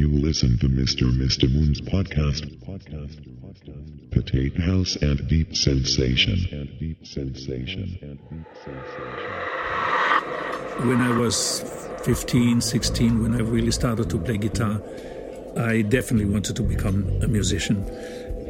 You listen to Mr. Mr. Moon's podcast. Potato House. And Deep Sensation. When I was 15, 16, when I really started to play guitar, I definitely wanted to become a musician.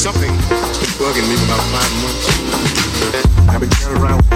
something been bugging me for about five months. I've been turning around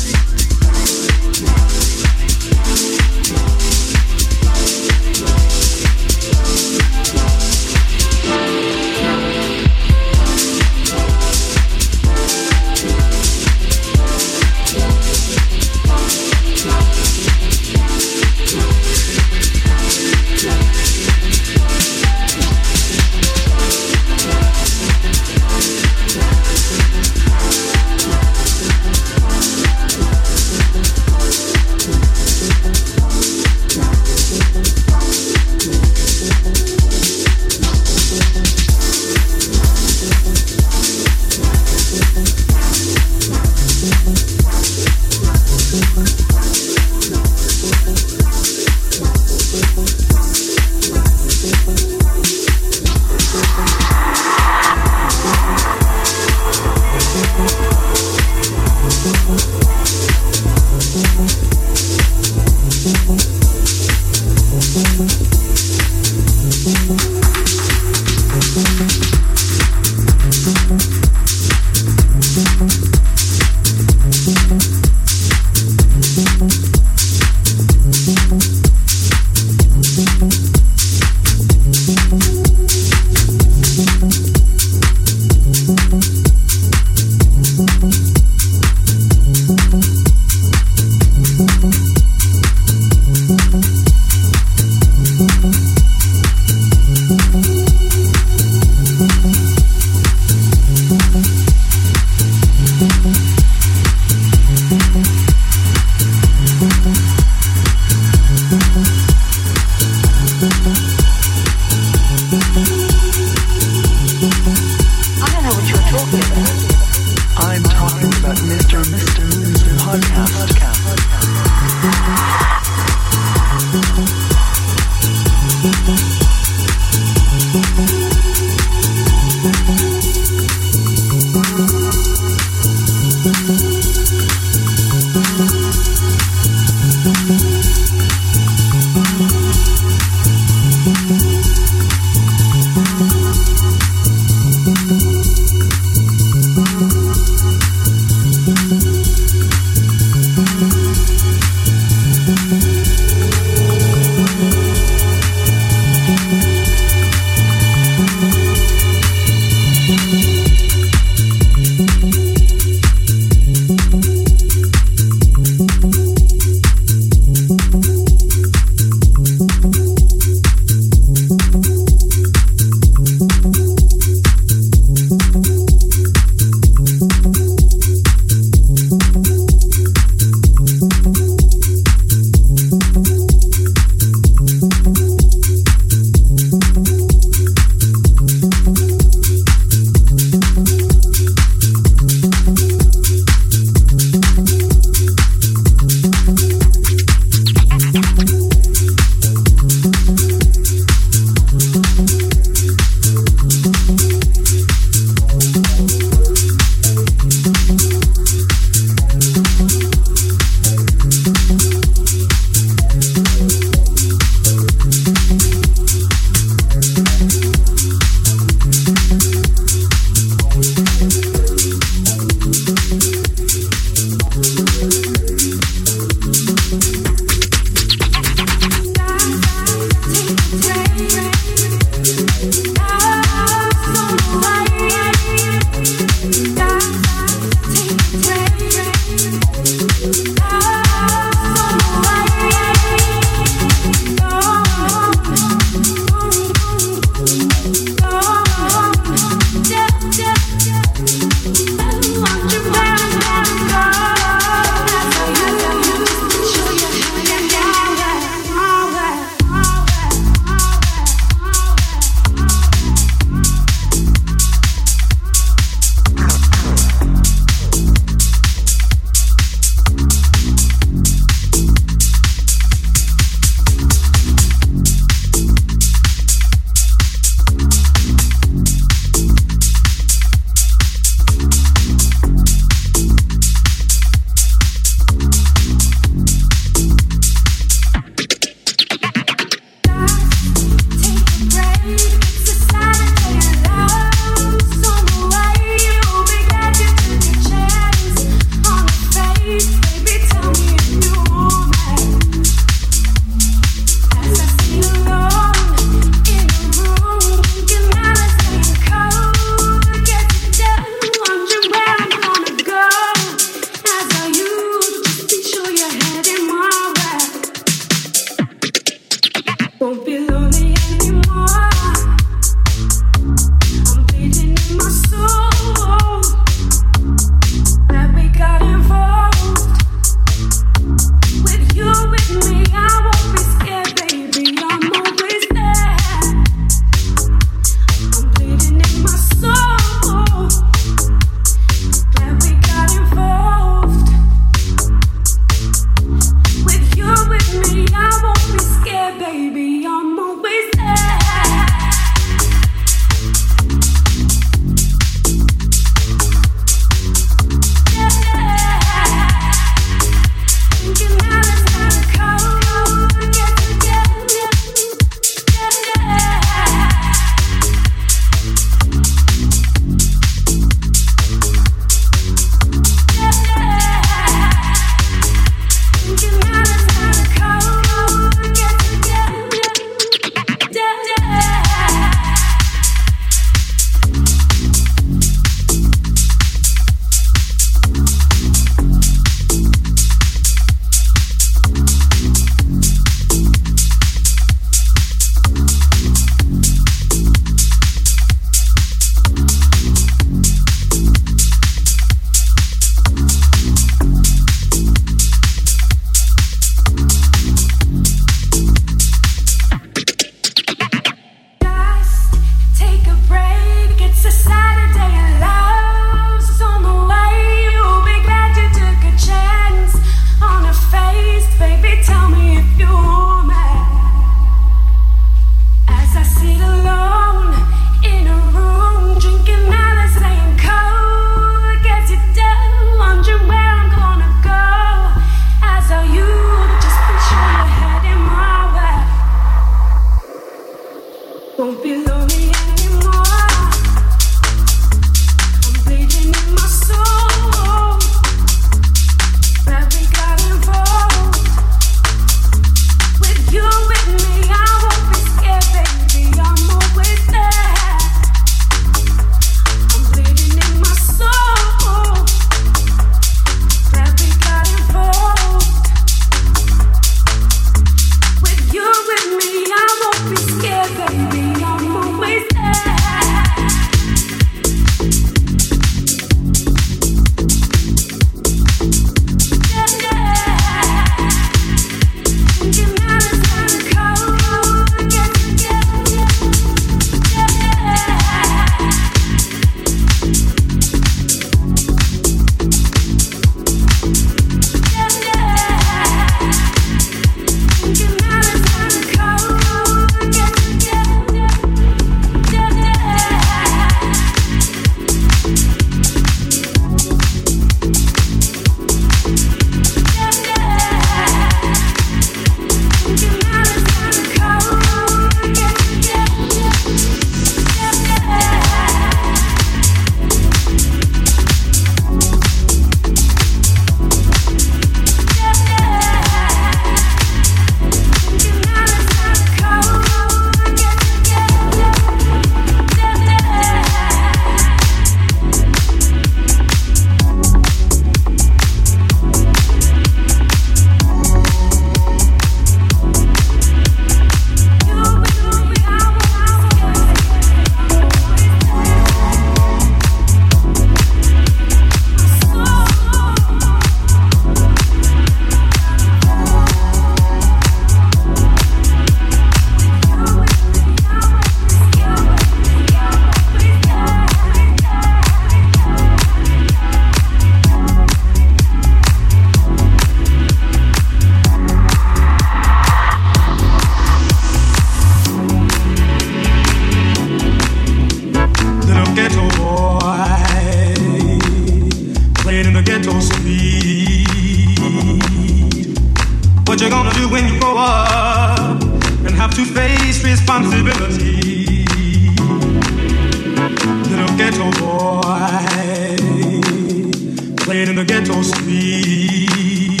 played in the ghetto street.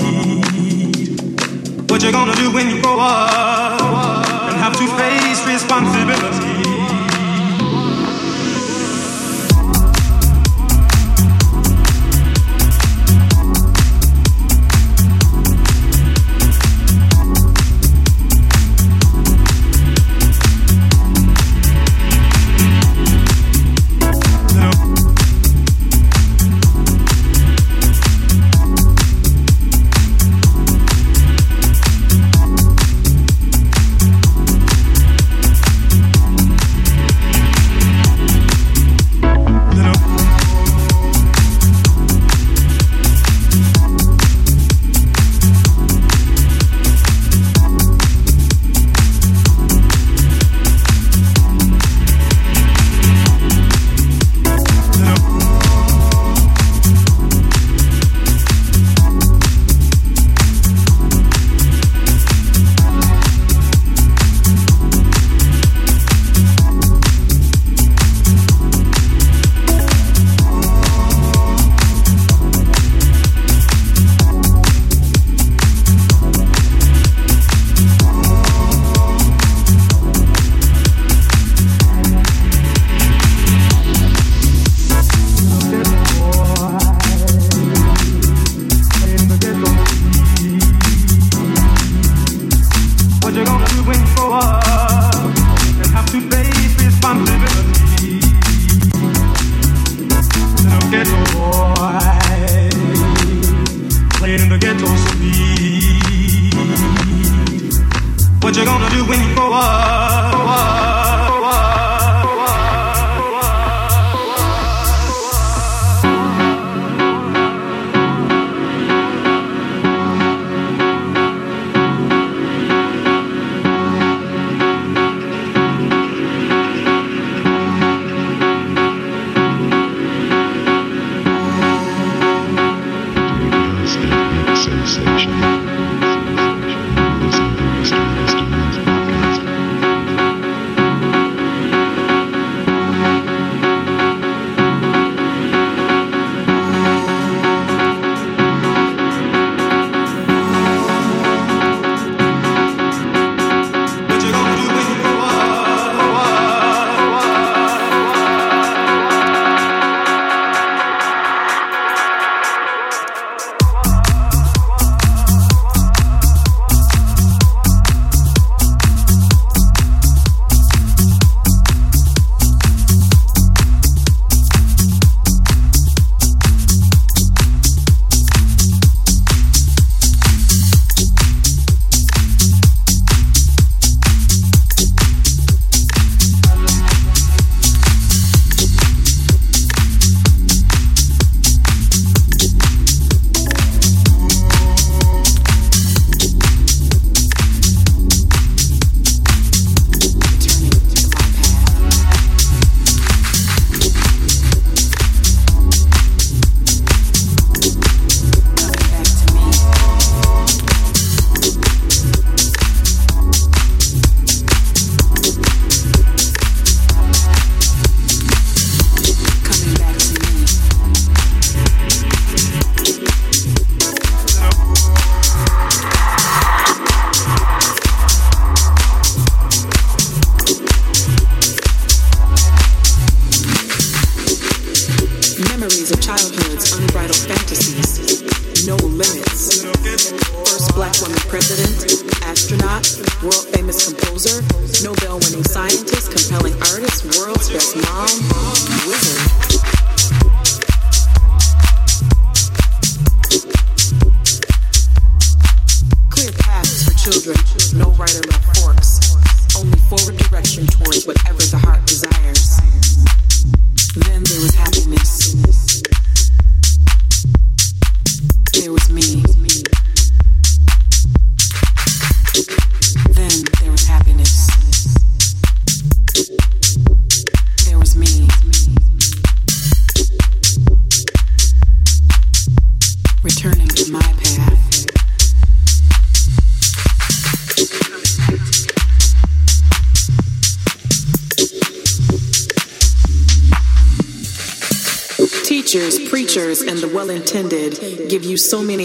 What you gonna do when you grow up?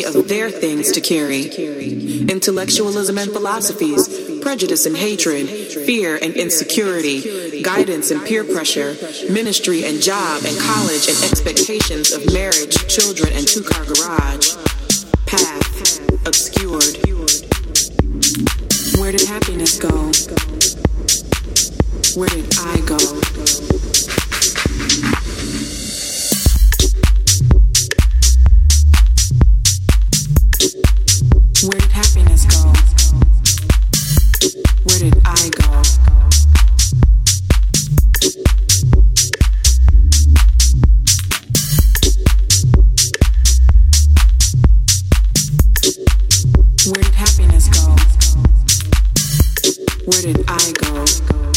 of their things to carry intellectualism and philosophies, prejudice and hatred, fear and insecurity, guidance and peer pressure, ministry and job and college and expectations of marriage, children, and two car garage. Risk.